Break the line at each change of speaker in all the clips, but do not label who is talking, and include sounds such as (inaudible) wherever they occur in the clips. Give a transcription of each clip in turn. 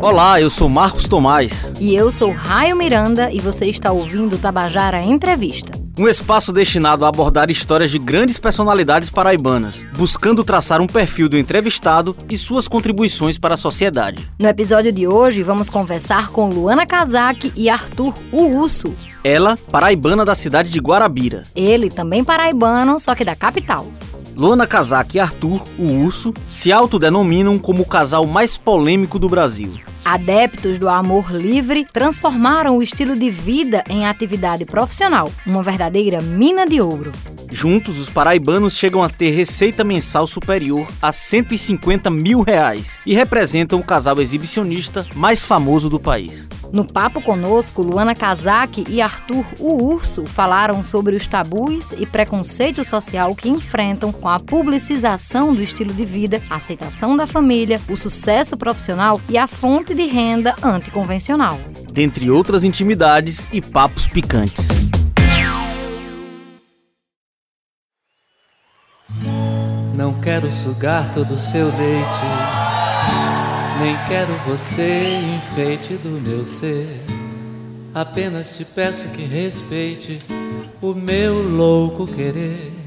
Olá, eu sou Marcos Tomás.
E eu sou Raio Miranda e você está ouvindo Tabajara Entrevista.
Um espaço destinado a abordar histórias de grandes personalidades paraibanas, buscando traçar um perfil do entrevistado e suas contribuições para a sociedade.
No episódio de hoje, vamos conversar com Luana Kazak e Arthur Uusso.
Ela, paraibana da cidade de Guarabira.
Ele, também paraibano, só que da capital.
Luana Kazak e Arthur, o Urso, se autodenominam como o casal mais polêmico do Brasil.
Adeptos do amor livre transformaram o estilo de vida em atividade profissional, uma verdadeira mina de ouro.
Juntos, os paraibanos chegam a ter receita mensal superior a 150 mil reais e representam o casal exibicionista mais famoso do país.
No papo conosco, Luana Kazak e Arthur o Urso falaram sobre os tabus e preconceito social que enfrentam com a publicização do estilo de vida, a aceitação da família, o sucesso profissional e a fonte de renda anticonvencional.
Dentre outras intimidades e papos picantes.
Não quero sugar todo o seu leite, nem quero você enfeite do meu ser. Apenas te peço que respeite o meu louco querer.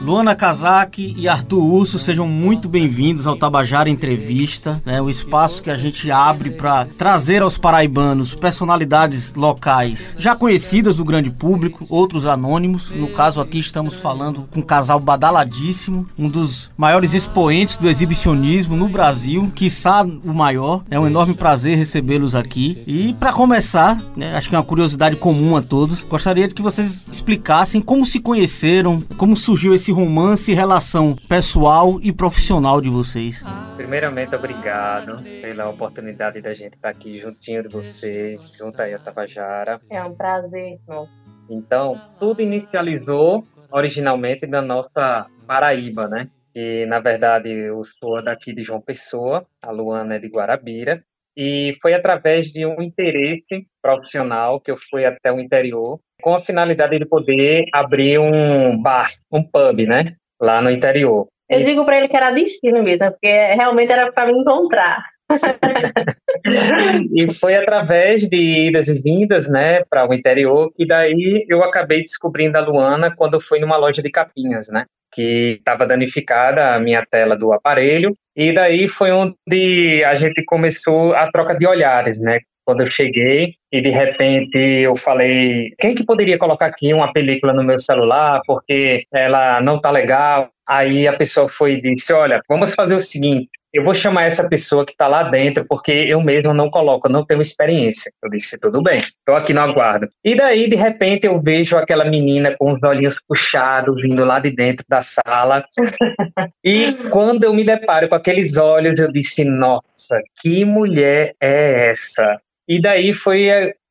Luana Kazak e Arthur Urso, sejam muito bem-vindos ao Tabajara Entrevista, né, o espaço que a gente abre para trazer aos paraibanos personalidades locais já conhecidas do grande público, outros anônimos. No caso aqui estamos falando com um casal badaladíssimo, um dos maiores expoentes do exibicionismo no Brasil, quiçá o maior. É um enorme prazer recebê-los aqui. E para começar, né, acho que é uma curiosidade comum a todos, gostaria de que vocês explicassem como se conheceram, como surgiu esse esse romance e relação pessoal e profissional de vocês?
Primeiramente, obrigado pela oportunidade da gente estar aqui juntinho de vocês, junto aí a Tabajara.
É um prazer, nossa.
Então, tudo inicializou originalmente da nossa Paraíba, né? E, na verdade, eu sou daqui de João Pessoa, a Luana é de Guarabira, e foi através de um interesse profissional que eu fui até o interior com a finalidade de poder abrir um bar, um pub, né? Lá no interior.
Eu digo para ele que era destino mesmo, porque realmente era para me encontrar. (laughs)
e foi através de idas e vindas, né, para o interior, que daí eu acabei descobrindo a Luana quando eu fui numa loja de capinhas, né, que estava danificada a minha tela do aparelho, e daí foi onde a gente começou a troca de olhares, né, quando eu cheguei e de repente eu falei, quem que poderia colocar aqui uma película no meu celular porque ela não tá legal? Aí a pessoa foi e disse, olha, vamos fazer o seguinte, eu vou chamar essa pessoa que está lá dentro, porque eu mesmo não coloco, não tenho experiência. Eu disse, tudo bem, estou aqui no aguardo. E daí, de repente, eu vejo aquela menina com os olhinhos puxados, vindo lá de dentro da sala. (laughs) e quando eu me deparo com aqueles olhos, eu disse, nossa, que mulher é essa? E daí foi,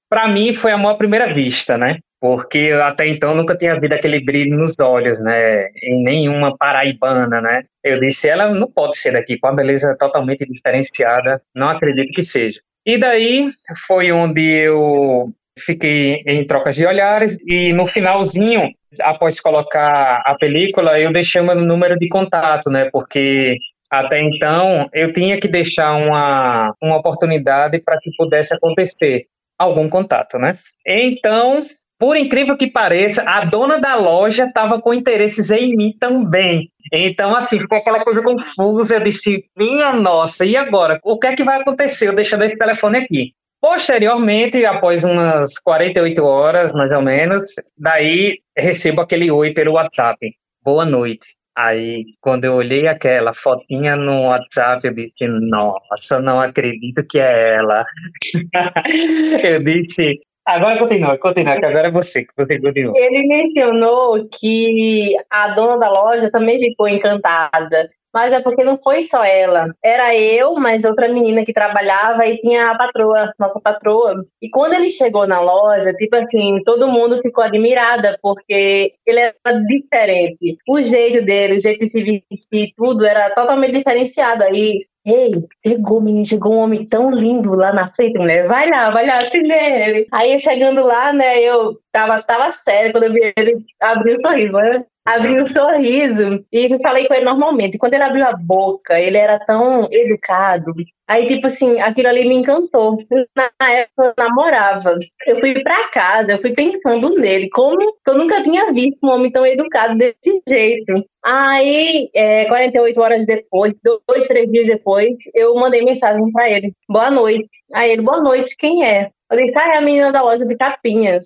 para mim, foi a maior primeira vista, né? Porque até então nunca tinha havido aquele brilho nos olhos, né? Em nenhuma paraibana, né? Eu disse, ela não pode ser daqui, com a beleza totalmente diferenciada, não acredito que seja. E daí foi onde eu fiquei em trocas de olhares e no finalzinho, após colocar a película, eu deixei meu número de contato, né? Porque até então, eu tinha que deixar uma, uma oportunidade para que pudesse acontecer algum contato, né? Então, por incrível que pareça, a dona da loja estava com interesses em mim também. Então, assim, ficou aquela coisa confusa. Eu disse, minha nossa, e agora? O que é que vai acontecer? Eu deixando esse telefone aqui. Posteriormente, após umas 48 horas, mais ou menos, daí recebo aquele oi pelo WhatsApp. Boa noite. Aí, quando eu olhei aquela fotinha no WhatsApp, eu disse, nossa, não acredito que é ela. (laughs) eu disse, agora continua, continua, que agora é você, que você continua.
Ele mencionou que a dona da loja também ficou encantada. Mas é porque não foi só ela. Era eu, mas outra menina que trabalhava e tinha a patroa, nossa patroa. E quando ele chegou na loja, tipo assim, todo mundo ficou admirada, porque ele era diferente. O jeito dele, o jeito de se vestir, tudo era totalmente diferenciado. Aí Ei, chegou, menino, chegou um homem tão lindo lá na frente, mulher. Vai lá, vai lá, se ele. Aí chegando lá, né, eu tava, tava sério quando eu vi ele abrir o sorriso, né? Abri um sorriso e falei com ele normalmente. Quando ele abriu a boca, ele era tão educado. Aí, tipo assim, aquilo ali me encantou. Na época, eu namorava. Eu fui pra casa, eu fui pensando nele, como eu nunca tinha visto um homem tão educado desse jeito. Aí, é, 48 horas depois, dois, três dias depois, eu mandei mensagem pra ele. Boa noite. Aí ele, boa noite, quem é? Eu disse, ah, é a menina da loja de capinhas.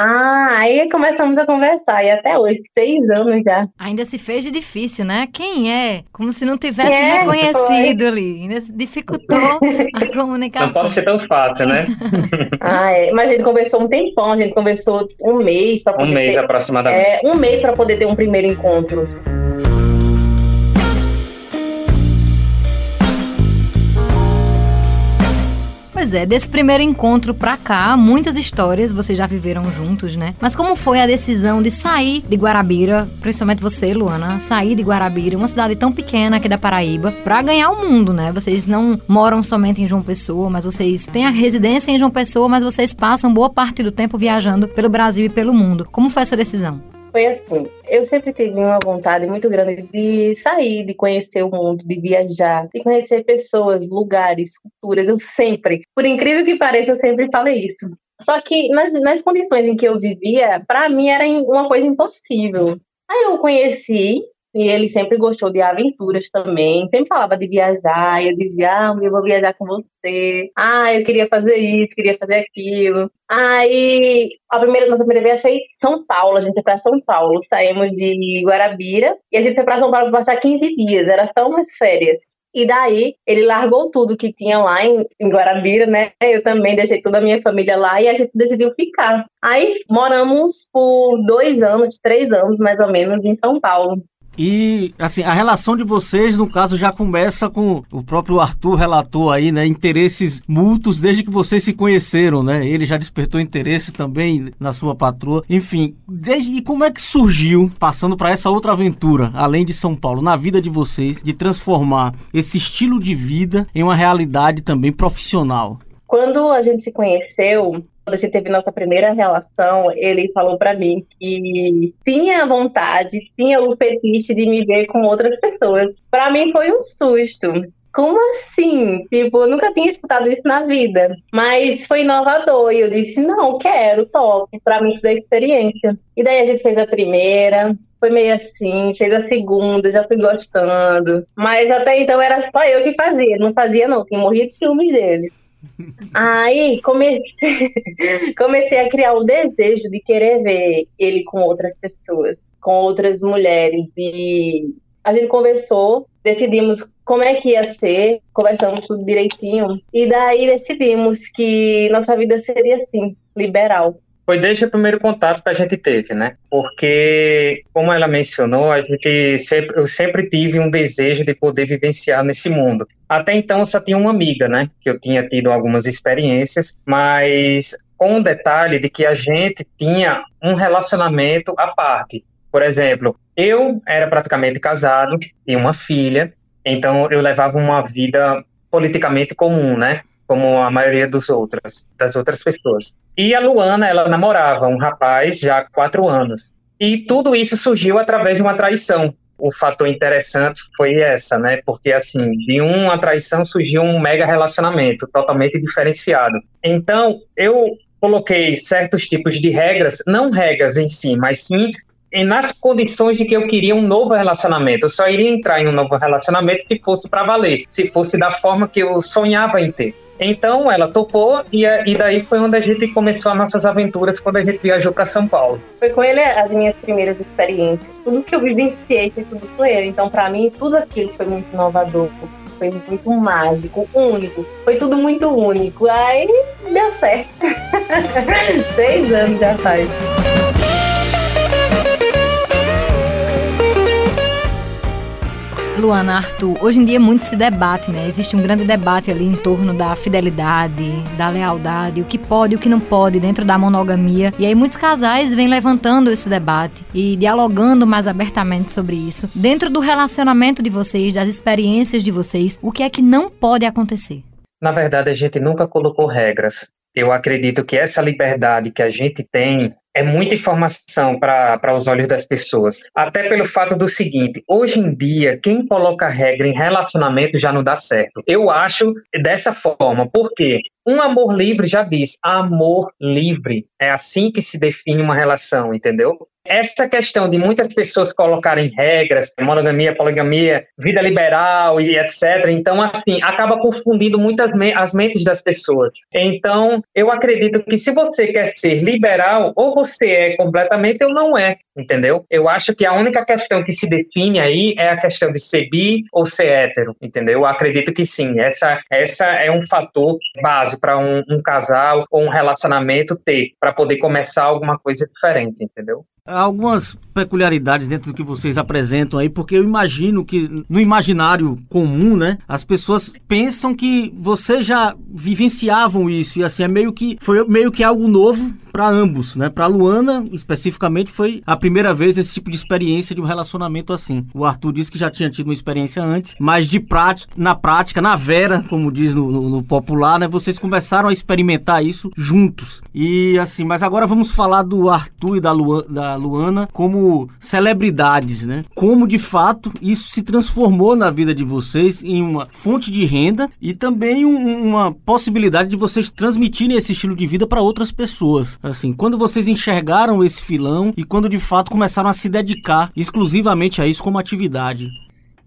Ah, aí começamos a conversar, e até hoje, seis anos já.
Ainda se fez de difícil, né? Quem é? Como se não tivesse é, reconhecido foi. ali. Ainda dificultou a (laughs) comunicação.
Não pode ser tão fácil, né? (laughs)
ah, é. Mas a gente conversou um tempão, a gente conversou um mês para
poder. Um mês
ter,
aproximadamente.
É, um mês para poder ter um primeiro encontro.
Pois é, desse primeiro encontro pra cá, muitas histórias vocês já viveram juntos, né? Mas como foi a decisão de sair de Guarabira, principalmente você, Luana, sair de Guarabira, uma cidade tão pequena aqui da Paraíba, pra ganhar o mundo, né? Vocês não moram somente em João Pessoa, mas vocês têm a residência em João Pessoa, mas vocês passam boa parte do tempo viajando pelo Brasil e pelo mundo. Como foi essa decisão?
Foi assim, eu sempre tive uma vontade muito grande de sair, de conhecer o mundo, de viajar, de conhecer pessoas, lugares, culturas. Eu sempre, por incrível que pareça, eu sempre falei isso. Só que nas, nas condições em que eu vivia, para mim era uma coisa impossível. Aí eu conheci e ele sempre gostou de aventuras também, sempre falava de viajar, eu dizia, ah, eu vou viajar com você, ah, eu queria fazer isso, queria fazer aquilo. Aí, a primeira, nossa primeira viagem foi São Paulo, a gente foi para São Paulo, saímos de Guarabira, e a gente foi para São Paulo para passar 15 dias, era só umas férias. E daí, ele largou tudo que tinha lá em, em, Guarabira, né? Eu também deixei toda a minha família lá e a gente decidiu ficar. Aí, moramos por dois anos, três anos mais ou menos, em São Paulo.
E, assim, a relação de vocês, no caso, já começa com o próprio Arthur relatou aí, né? Interesses mútuos desde que vocês se conheceram, né? Ele já despertou interesse também na sua patroa. Enfim, desde, e como é que surgiu, passando para essa outra aventura, além de São Paulo, na vida de vocês, de transformar esse estilo de vida em uma realidade também profissional?
Quando a gente se conheceu, quando a gente teve nossa primeira relação, ele falou para mim que tinha vontade, tinha o fetiche de me ver com outras pessoas. Para mim foi um susto. Como assim? Tipo, eu nunca tinha escutado isso na vida. Mas foi inovador. E eu disse, não, quero, top. Pra mim isso é experiência. E daí a gente fez a primeira, foi meio assim, fez a segunda, já fui gostando. Mas até então era só eu que fazia, não fazia não, tinha morria de ciúmes dele. Aí comecei, (laughs) comecei a criar o desejo de querer ver ele com outras pessoas, com outras mulheres. E a gente conversou, decidimos como é que ia ser, conversamos tudo direitinho. E daí decidimos que nossa vida seria assim, liberal
foi desde o primeiro contato que a gente teve, né? Porque, como ela mencionou, a gente sempre, eu sempre tive um desejo de poder vivenciar nesse mundo. Até então, eu só tinha uma amiga, né? Que eu tinha tido algumas experiências, mas com o detalhe de que a gente tinha um relacionamento à parte. Por exemplo, eu era praticamente casado, tinha uma filha, então eu levava uma vida politicamente comum, né? Como a maioria dos das outras pessoas. E a Luana, ela namorava um rapaz já há quatro anos. E tudo isso surgiu através de uma traição. O fator interessante foi essa, né? Porque, assim, de uma traição surgiu um mega relacionamento totalmente diferenciado. Então, eu coloquei certos tipos de regras, não regras em si, mas sim nas condições de que eu queria um novo relacionamento. Eu só iria entrar em um novo relacionamento se fosse para valer, se fosse da forma que eu sonhava em ter. Então ela topou e, e daí foi onde a gente começou as nossas aventuras quando a gente viajou para São Paulo.
Foi com ele as minhas primeiras experiências. Tudo que eu vivenciei foi tudo com ele. Então para mim tudo aquilo foi muito inovador. Foi muito mágico, único. Foi tudo muito único. Aí deu certo. (laughs) Seis anos já faz.
Luana, Arthur, hoje em dia muito se debate, né? Existe um grande debate ali em torno da fidelidade, da lealdade, o que pode e o que não pode dentro da monogamia. E aí muitos casais vêm levantando esse debate e dialogando mais abertamente sobre isso. Dentro do relacionamento de vocês, das experiências de vocês, o que é que não pode acontecer?
Na verdade, a gente nunca colocou regras. Eu acredito que essa liberdade que a gente tem é muita informação para os olhos das pessoas. Até pelo fato do seguinte: hoje em dia, quem coloca regra em relacionamento já não dá certo. Eu acho dessa forma, porque um amor livre já diz amor livre. É assim que se define uma relação, entendeu? Essa questão de muitas pessoas colocarem regras, monogamia, poligamia, vida liberal e etc. Então, assim, acaba confundindo muitas me as mentes das pessoas. Então, eu acredito que se você quer ser liberal, ou você é completamente ou não é, entendeu? Eu acho que a única questão que se define aí é a questão de ser bi ou ser hétero, entendeu? Eu acredito que sim. Essa, essa é um fator base para um, um casal ou um relacionamento ter, para poder começar alguma coisa diferente, entendeu?
Algumas peculiaridades dentro do que vocês apresentam aí, porque eu imagino que no imaginário comum, né, as pessoas pensam que vocês já vivenciavam isso e assim é meio que foi meio que algo novo para ambos, né? Para Luana especificamente foi a primeira vez esse tipo de experiência de um relacionamento assim. O Arthur disse que já tinha tido uma experiência antes, mas de prática, na prática, na vera, como diz no, no, no popular, né? Vocês começaram a experimentar isso juntos. E assim, mas agora vamos falar do Arthur e da, Luana, da Luana como celebridades, né? Como de fato isso se transformou na vida de vocês em uma fonte de renda e também um, uma possibilidade de vocês transmitirem esse estilo de vida para outras pessoas. Assim, quando vocês enxergaram esse filão e quando de fato começaram a se dedicar exclusivamente a isso como atividade?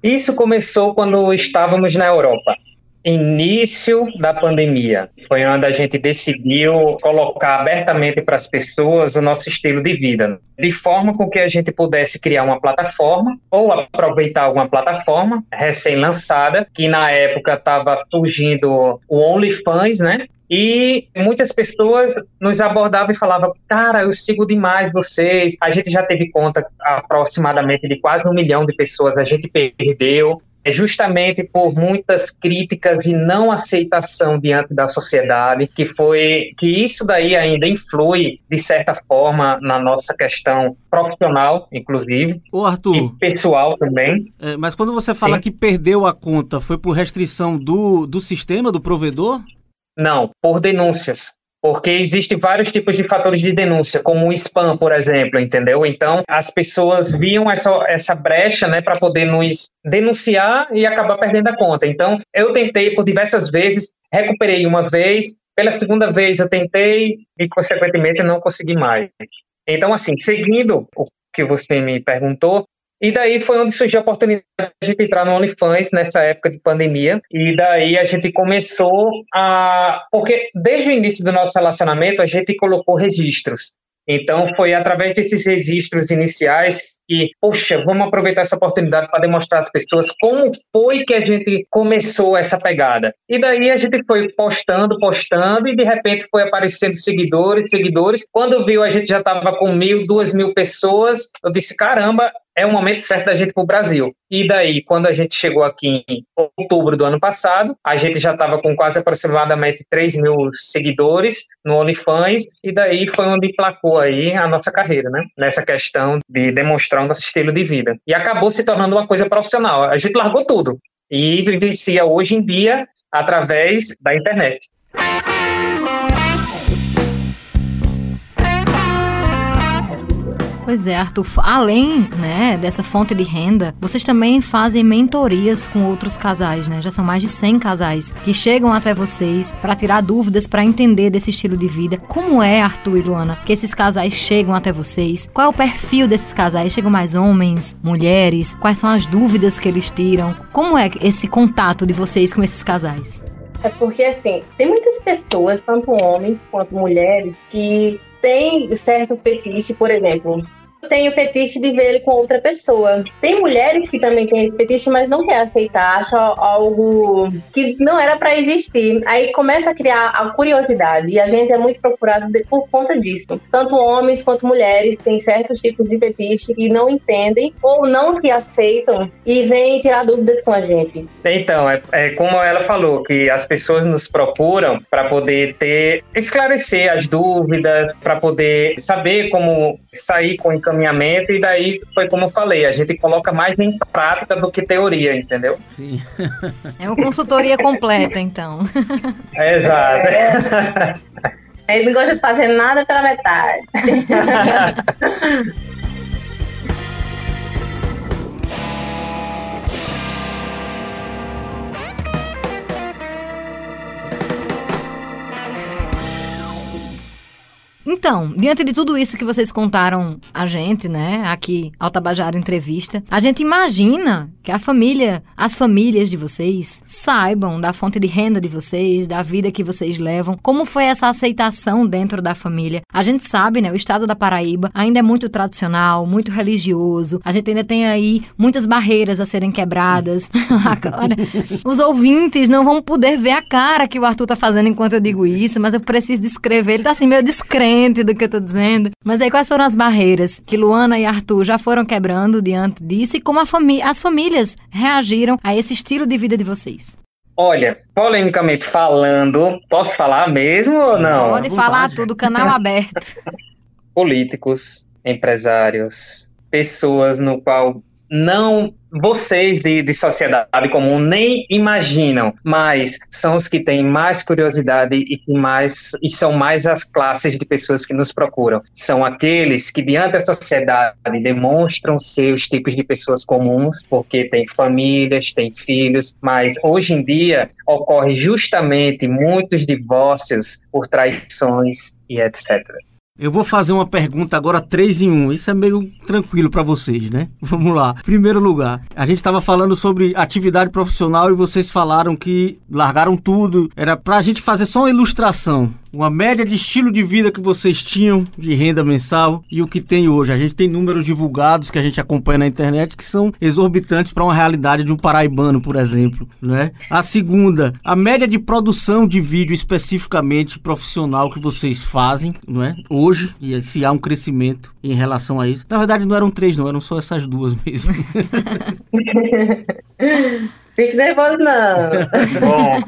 Isso começou quando estávamos na Europa. Início da pandemia foi onde a gente decidiu colocar abertamente para as pessoas o nosso estilo de vida, de forma com que a gente pudesse criar uma plataforma ou aproveitar alguma plataforma recém-lançada, que na época estava surgindo o OnlyFans, né? E muitas pessoas nos abordavam e falavam: Cara, eu sigo demais vocês. A gente já teve conta aproximadamente de quase um milhão de pessoas, a gente perdeu. É justamente por muitas críticas e não aceitação diante da sociedade que foi que isso daí ainda influi de certa forma na nossa questão profissional, inclusive,
Ô, Arthur,
e pessoal também.
É, mas quando você fala Sim. que perdeu a conta, foi por restrição do, do sistema do provedor?
Não, por denúncias. Porque existem vários tipos de fatores de denúncia, como o spam, por exemplo, entendeu? Então, as pessoas viam essa, essa brecha, né, para poder nos denunciar e acabar perdendo a conta. Então, eu tentei por diversas vezes, recuperei uma vez, pela segunda vez eu tentei e, consequentemente, não consegui mais. Então, assim, seguindo o que você me perguntou, e daí foi onde surgiu a oportunidade de a gente entrar no OnlyFans nessa época de pandemia. E daí a gente começou a. Porque desde o início do nosso relacionamento a gente colocou registros. Então foi através desses registros iniciais que, poxa, vamos aproveitar essa oportunidade para demonstrar às pessoas como foi que a gente começou essa pegada. E daí a gente foi postando, postando, e de repente foi aparecendo seguidores, seguidores. Quando viu, a gente já estava com mil, duas mil pessoas. Eu disse, caramba, é o momento certo da gente para o Brasil. E daí, quando a gente chegou aqui em outubro do ano passado, a gente já estava com quase aproximadamente 3 mil seguidores no OnlyFans, e daí foi onde emplacou aí a nossa carreira, né? Nessa questão de demonstrar o nosso estilo de vida. E acabou se tornando uma coisa profissional. A gente largou tudo e vivencia hoje em dia através da internet.
Pois é, Arthur, além né, dessa fonte de renda, vocês também fazem mentorias com outros casais, né? Já são mais de 100 casais que chegam até vocês para tirar dúvidas, para entender desse estilo de vida. Como é, Arthur e Luana, que esses casais chegam até vocês? Qual é o perfil desses casais? Chegam mais homens, mulheres? Quais são as dúvidas que eles tiram? Como é esse contato de vocês com esses casais?
É porque, assim, tem muitas pessoas, tanto homens quanto mulheres, que têm certo fetiche, por exemplo, tem o fetiche de ver ele com outra pessoa. Tem mulheres que também têm esse fetiche, mas não quer aceitar, acha algo que não era para existir. Aí começa a criar a curiosidade e a gente é muito procurado por conta disso. Tanto homens quanto mulheres têm certos tipos de fetiche e não entendem ou não se aceitam e vêm tirar dúvidas com a gente.
Então, é, é como ela falou, que as pessoas nos procuram para poder ter esclarecer as dúvidas, para poder saber como sair com o encaminhamento, e daí foi como eu falei, a gente coloca mais em prática do que teoria, entendeu?
Sim. (laughs) É uma consultoria completa, então.
É, exato. É.
Ele não gosta de fazer nada pela metade. (laughs)
Então, diante de tudo isso que vocês contaram a gente, né, aqui ao Tabajara Entrevista, a gente imagina que a família, as famílias de vocês saibam da fonte de renda de vocês, da vida que vocês levam, como foi essa aceitação dentro da família. A gente sabe, né, o estado da Paraíba ainda é muito tradicional, muito religioso. A gente ainda tem aí muitas barreiras a serem quebradas. (laughs) Os ouvintes não vão poder ver a cara que o Arthur tá fazendo enquanto eu digo isso, mas eu preciso descrever. Ele tá assim meio descrente do que eu tô dizendo. Mas aí quais foram as barreiras que Luana e Arthur já foram quebrando diante disso e como as famílias reagiram a esse estilo de vida de vocês?
Olha, polemicamente falando, posso falar mesmo ou não?
Pode falar tudo, canal (laughs) aberto.
Políticos, empresários, pessoas no qual não vocês de, de sociedade comum nem imaginam, mas são os que têm mais curiosidade e que mais e são mais as classes de pessoas que nos procuram. São aqueles que diante da sociedade demonstram ser os tipos de pessoas comuns, porque têm famílias, têm filhos, mas hoje em dia ocorre justamente muitos divórcios por traições e etc.
Eu vou fazer uma pergunta agora três em um. Isso é meio tranquilo para vocês, né? (laughs) Vamos lá. Primeiro lugar, a gente estava falando sobre atividade profissional e vocês falaram que largaram tudo. Era para a gente fazer só uma ilustração uma média de estilo de vida que vocês tinham de renda mensal e o que tem hoje. A gente tem números divulgados que a gente acompanha na internet que são exorbitantes para uma realidade de um paraibano, por exemplo, né? A segunda, a média de produção de vídeo especificamente profissional que vocês fazem, não é? Hoje, e se há um crescimento em relação a isso. Na verdade, não eram três, não, eram só essas duas mesmo.
Fique nervoso, não.
Bom.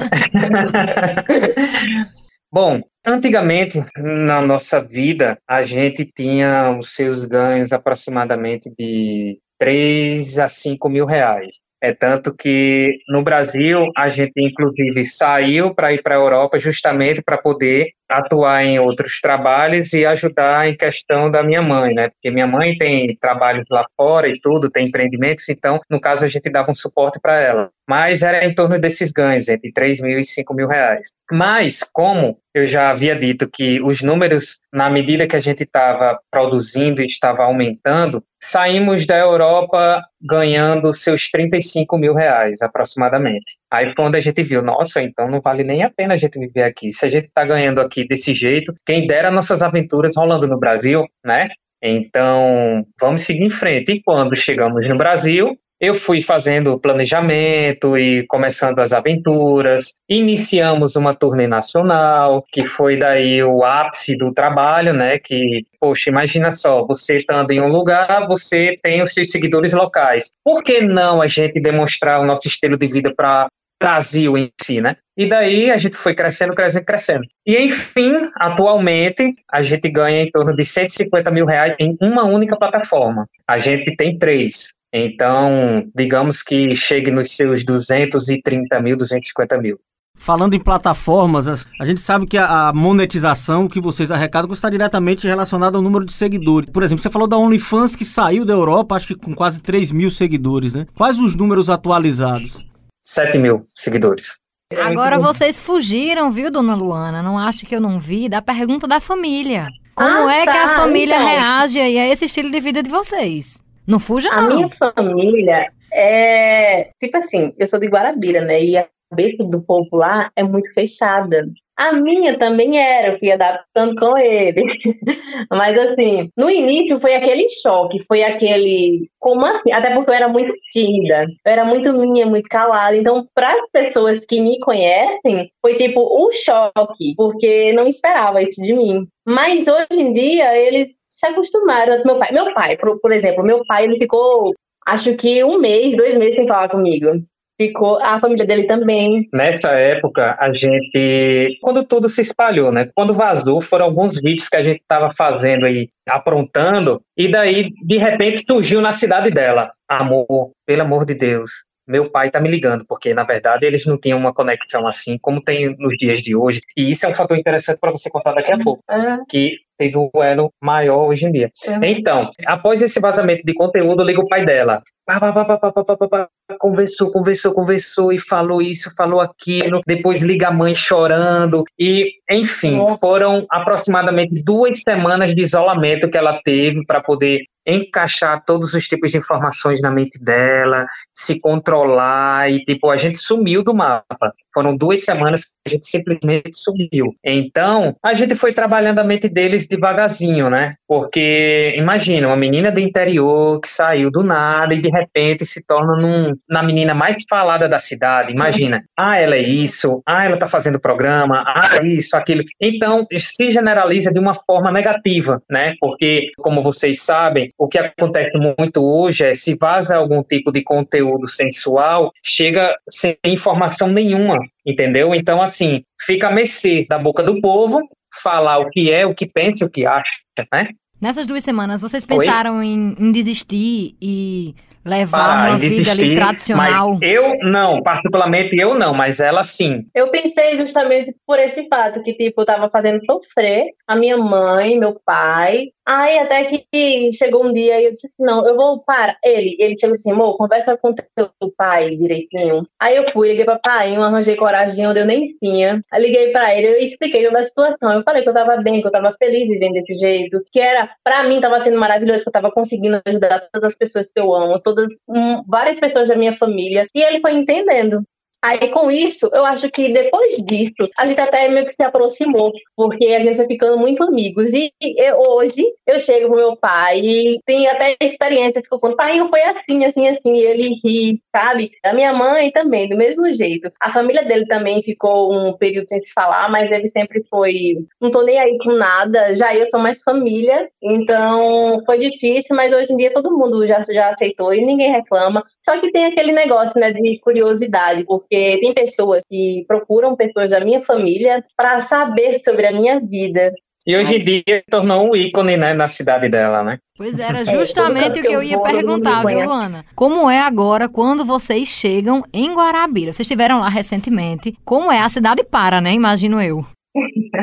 (laughs) Bom, antigamente na nossa vida a gente tinha os seus ganhos aproximadamente de 3 a 5 mil reais. É tanto que no Brasil a gente inclusive saiu para ir para a Europa justamente para poder atuar em outros trabalhos e ajudar em questão da minha mãe, né? Porque minha mãe tem trabalhos lá fora e tudo, tem empreendimentos, então no caso a gente dava um suporte para ela. Mas era em torno desses ganhos, entre 3 mil e 5 mil reais. Mas como eu já havia dito que os números, na medida que a gente estava produzindo e estava aumentando, saímos da Europa ganhando seus 35 mil reais aproximadamente. Aí quando a gente viu, nossa, então não vale nem a pena a gente viver aqui. Se a gente está ganhando aqui desse jeito, quem dera nossas aventuras rolando no Brasil, né? Então, vamos seguir em frente. E quando chegamos no Brasil, eu fui fazendo planejamento e começando as aventuras. Iniciamos uma turnê nacional, que foi daí o ápice do trabalho, né? Que, poxa, imagina só, você estando em um lugar, você tem os seus seguidores locais. Por que não a gente demonstrar o nosso estilo de vida para Brasil em si, né? E daí a gente foi crescendo, crescendo, crescendo. E enfim, atualmente a gente ganha em torno de 150 mil reais em uma única plataforma. A gente tem três. Então, digamos que chegue nos seus 230 mil, 250 mil.
Falando em plataformas, a gente sabe que a monetização que vocês arrecadam está diretamente relacionada ao número de seguidores. Por exemplo, você falou da OnlyFans que saiu da Europa, acho que com quase 3 mil seguidores, né? Quais os números atualizados?
7 mil seguidores.
Agora vocês fugiram, viu, dona Luana? Não acho que eu não vi da pergunta da família. Como
ah,
é
tá,
que a família
então.
reage aí a esse estilo de vida de vocês? Não fuja,
A
não.
minha família é. Tipo assim, eu sou de Guarabira, né? E a cabeça do povo lá é muito fechada. A minha também era, fui adaptando com ele. (laughs) Mas assim, no início foi aquele choque, foi aquele. Como assim? Até porque eu era muito tímida, eu era muito minha, muito calada. Então, para as pessoas que me conhecem, foi tipo um choque, porque não esperava isso de mim. Mas hoje em dia, eles se acostumaram. Meu pai, meu pai, por, por exemplo, meu pai, ele ficou, acho que um mês, dois meses sem falar comigo. Ficou a família dele também.
Nessa época, a gente. Quando tudo se espalhou, né? Quando vazou, foram alguns vídeos que a gente estava fazendo aí, aprontando, e daí, de repente, surgiu na cidade dela: Amor, pelo amor de Deus, meu pai tá me ligando, porque na verdade eles não tinham uma conexão assim como tem nos dias de hoje. E isso é um fator interessante para você contar daqui a pouco,
Uhum.
que teve um elo maior hoje em dia.
Uhum.
Então, após esse vazamento de conteúdo, liga o pai dela. Pá, pá, pá, pá, pá, pá, pá, pá, Conversou, conversou, conversou e falou isso, falou aquilo. Depois liga a mãe chorando. E, enfim,
Nossa.
foram aproximadamente duas semanas de isolamento que ela teve para poder encaixar todos os tipos de informações na mente dela, se controlar e, tipo, a gente sumiu do mapa. Foram duas semanas que a gente simplesmente sumiu. Então, a gente foi trabalhando a mente deles devagarzinho, né? Porque, imagina, uma menina do interior que saiu do nada e de repente se torna num, na menina mais falada da cidade. Imagina, ah, ela é isso, ah, ela tá fazendo programa, ah, é isso, aquilo. Então, se generaliza de uma forma negativa, né? Porque, como vocês sabem, o que acontece muito hoje é se vaza algum tipo de conteúdo sensual, chega sem informação nenhuma, entendeu? Então, assim, fica a mercê da boca do povo falar o que é, o que pensa e o que acha, né?
Nessas duas semanas, vocês pensaram em, em desistir e levar uma
e
vida ali tradicional?
Mas eu não, particularmente eu não, mas ela sim.
Eu pensei justamente por esse fato, que, tipo, eu tava fazendo sofrer a minha mãe, meu pai. Aí até que chegou um dia e eu disse assim, não, eu vou para ele. Ele chegou assim, amor, conversa com teu pai direitinho. Aí eu fui, liguei pra pai, eu arranjei coragem onde eu nem tinha. Aí liguei pra ele, eu expliquei toda a situação. Eu falei que eu tava bem, que eu tava feliz vivendo desse jeito. Que era, pra mim, tava sendo maravilhoso, que eu tava conseguindo ajudar todas as pessoas que eu amo, todas, hum, várias pessoas da minha família. E ele foi entendendo. Aí, com isso, eu acho que depois disso, a gente até meio que se aproximou, porque a gente foi ficando muito amigos. E hoje, eu chego pro meu pai e tem até experiências que eu conto, pai, foi assim, assim, assim, e ele ri, sabe? A minha mãe também, do mesmo jeito. A família dele também ficou um período sem se falar, mas ele sempre foi, não tô nem aí com nada, já eu sou mais família, então foi difícil, mas hoje em dia todo mundo já, já aceitou e ninguém reclama. Só que tem aquele negócio, né, de curiosidade, porque tem pessoas que procuram pessoas da minha família para saber sobre a minha vida.
E hoje em dia tornou um ícone, né, na cidade dela, né?
Pois era (laughs)
É,
justamente
canto
o que eu
eu
ia perguntar, viu. Luana? Como é agora quando vocês chegam em Guarabira? Vocês estiveram lá recentemente. Como é? A cidade para, né? Imagino eu. (laughs)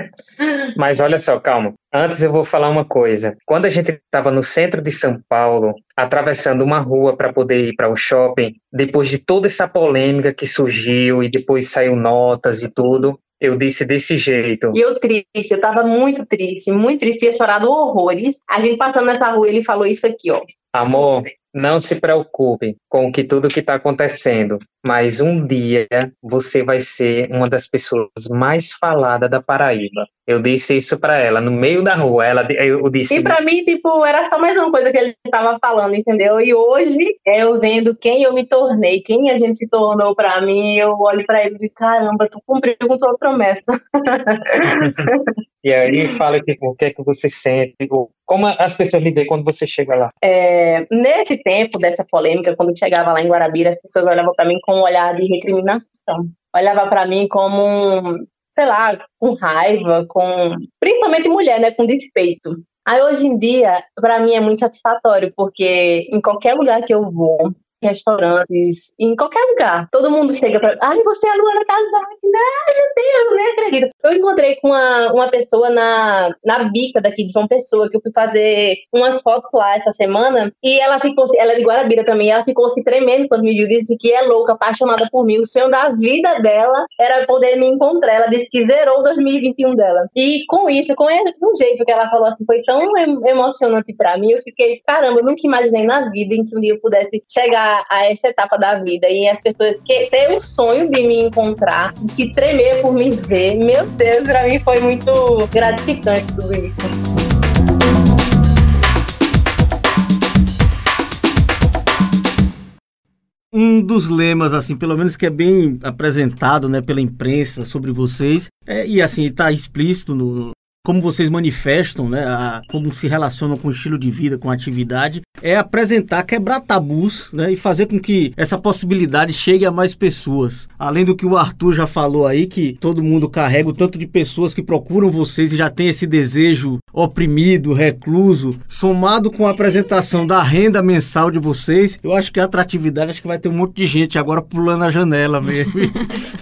Mas olha só, calma. Antes eu vou falar uma coisa. Quando a gente estava no centro de São Paulo, atravessando uma rua para poder ir para o shopping, depois de toda essa polêmica que surgiu e depois saiu notas e tudo, eu disse desse jeito.
E eu triste, eu tava muito triste, muito triste, ia chorar horrores. A gente passando nessa rua, ele falou isso aqui, ó.
Amor, não se preocupe com o que tudo que está acontecendo, mas um dia você vai ser uma das pessoas mais faladas da Paraíba. Eu disse isso para ela no meio da rua. Ela, eu disse.
E pra mim, tipo, era só mais uma coisa que ele tava falando, entendeu? E hoje, eu vendo quem eu me tornei, quem a gente se tornou pra mim, eu olho pra ele e digo, caramba, tu cumpriu com tua promessa. (laughs)
E aí fala tipo, o que é que você sente, ou como as pessoas veem quando você chega lá.
É, nesse tempo dessa polêmica, quando chegava lá em Guarabira, as pessoas olhavam pra mim com um olhar de recriminação. Olhava pra mim como sei lá, com raiva, com principalmente mulher, né, com despeito. Aí hoje em dia, pra mim é muito satisfatório, porque em qualquer lugar que eu vou, restaurantes, em qualquer lugar, todo mundo chega pra ai, você é a Luana Kazak? Ai, meu Deus, nem acredito. Eu encontrei com uma, uma pessoa na, na bica daqui de João Pessoa, que eu fui fazer umas fotos lá essa semana, e ela ficou, ela é de Guarabira também, ela ficou se tremendo quando me viu, disse que é louca, apaixonada por mim, o sonho da vida dela era poder me encontrar, ela disse que zerou o 2021 dela. E com isso, com um jeito que ela falou assim, foi tão em- emocionante pra mim, eu fiquei, caramba, eu nunca imaginei na vida em que um dia eu pudesse chegar a essa etapa da vida e as pessoas que ter o sonho de me encontrar, de se tremer por me ver, meu Deus, pra mim foi muito gratificante tudo isso.
Um dos lemas, assim, pelo menos que é bem apresentado, né, pela imprensa sobre vocês, é, e assim, está explícito no, como vocês manifestam, né, a, como se relacionam com o estilo de vida, com a atividade, é apresentar, quebrar tabus, né, e fazer com que essa possibilidade chegue a mais pessoas. Além do que o Arthur já falou aí, que todo mundo carrega o tanto de pessoas que procuram vocês e já tem esse desejo oprimido, recluso, somado com a apresentação da renda mensal de vocês, eu acho que a atratividade, acho que vai ter um monte de gente agora pulando a janela mesmo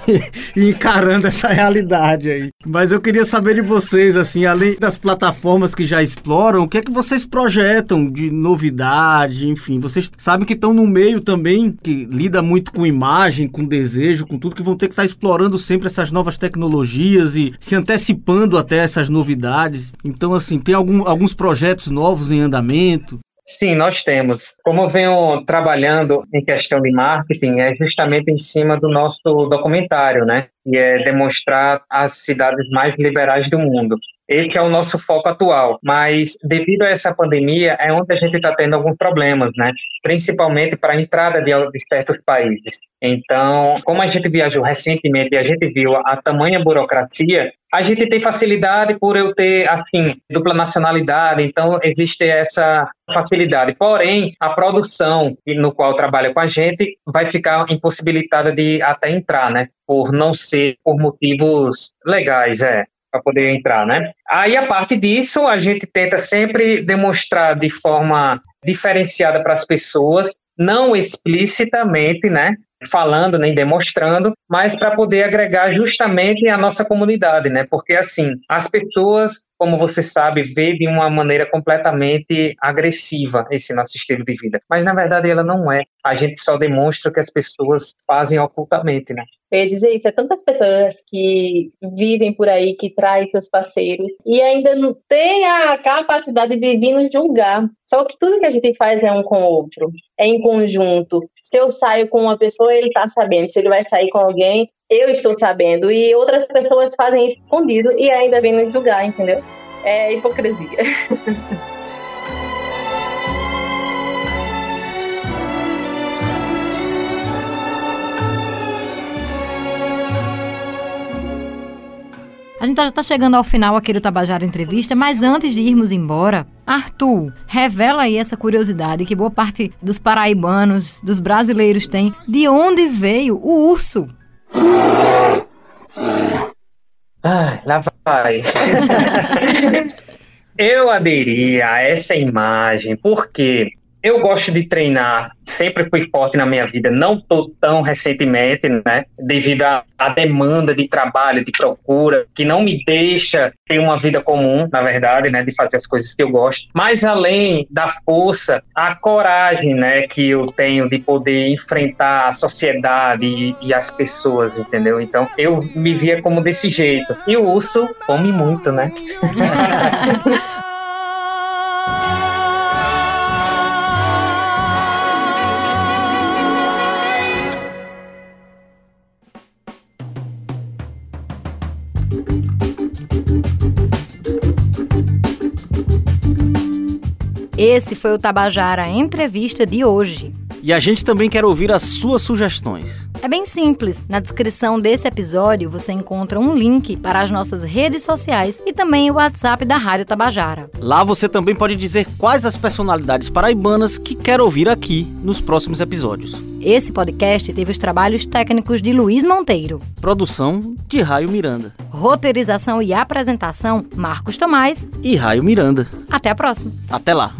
(laughs) e encarando essa realidade aí. Mas eu queria saber de vocês, além das plataformas que já exploram, o que é que vocês projetam de novidade, enfim, vocês sabem que estão no meio também que lida muito com imagem, com desejo, com tudo que vão ter que estar explorando sempre essas novas tecnologias e se antecipando até essas novidades. Então, assim, tem algum, alguns projetos novos em andamento?
Sim, nós temos. Como eu venho trabalhando em questão de marketing, é justamente em cima do nosso documentário, né? E é demonstrar as cidades mais liberais do mundo. Esse é o nosso foco atual, mas devido a essa pandemia é onde a gente está tendo alguns problemas, né? Principalmente para a entrada de, de certos países. Então, como a gente viajou recentemente e a gente viu a, a tamanha burocracia, a gente tem facilidade por eu ter, assim, dupla nacionalidade, então existe essa facilidade. Porém, a produção no qual trabalha com a gente vai ficar impossibilitada de até entrar, né? Por não ser por motivos legais, é para poder entrar, né? Aí a parte disso a gente tenta sempre demonstrar de forma diferenciada para as pessoas, não explicitamente, né? Falando nem demonstrando, mas para poder agregar justamente a nossa comunidade, né? Porque assim, as pessoas como você sabe, vê de uma maneira completamente agressiva esse nosso estilo de vida. Mas na verdade ela não é. A gente só demonstra que as pessoas fazem ocultamente, né?
Eu ia dizer isso, é tantas pessoas que vivem por aí, que traem seus parceiros e ainda não tem a capacidade de vir nos julgar. Só que tudo que a gente faz é um com o outro, é em conjunto. Se eu saio com uma pessoa, ele tá sabendo. Se ele vai sair com alguém, eu estou sabendo e outras pessoas fazem isso escondido e ainda vêm nos julgar, entendeu? É hipocrisia. (laughs)
A gente já está chegando ao final aqui do Tabajara Entrevista, mas antes de irmos embora, Arthur, revela aí essa curiosidade que boa parte dos paraibanos, dos brasileiros tem. De onde veio o urso?
Ah, lá vai. (laughs) eu aderi a essa imagem porque eu gosto de treinar, sempre fui forte na minha vida, não estou tão recentemente, né, devido à demanda de trabalho, de procura, que não me deixa ter uma vida comum, na verdade, né, de fazer as coisas que eu gosto. Mas além da força, a coragem, né, que eu tenho de poder enfrentar a sociedade e, e as pessoas, entendeu? Então eu me via como desse jeito. E o urso come muito, né? (laughs)
Esse foi o Tabajara Entrevista de hoje.
E a gente também quer ouvir as suas sugestões.
É bem simples. Na descrição desse episódio você encontra um link para as nossas redes sociais e também o WhatsApp da Rádio Tabajara.
Lá você também pode dizer quais as personalidades paraibanas que quer ouvir aqui nos próximos episódios.
Esse podcast teve os trabalhos técnicos de Luiz Monteiro.
Produção de Raio Miranda.
Roteirização e apresentação Marcos Tomás
e Raio Miranda.
Até a próxima.
Até lá.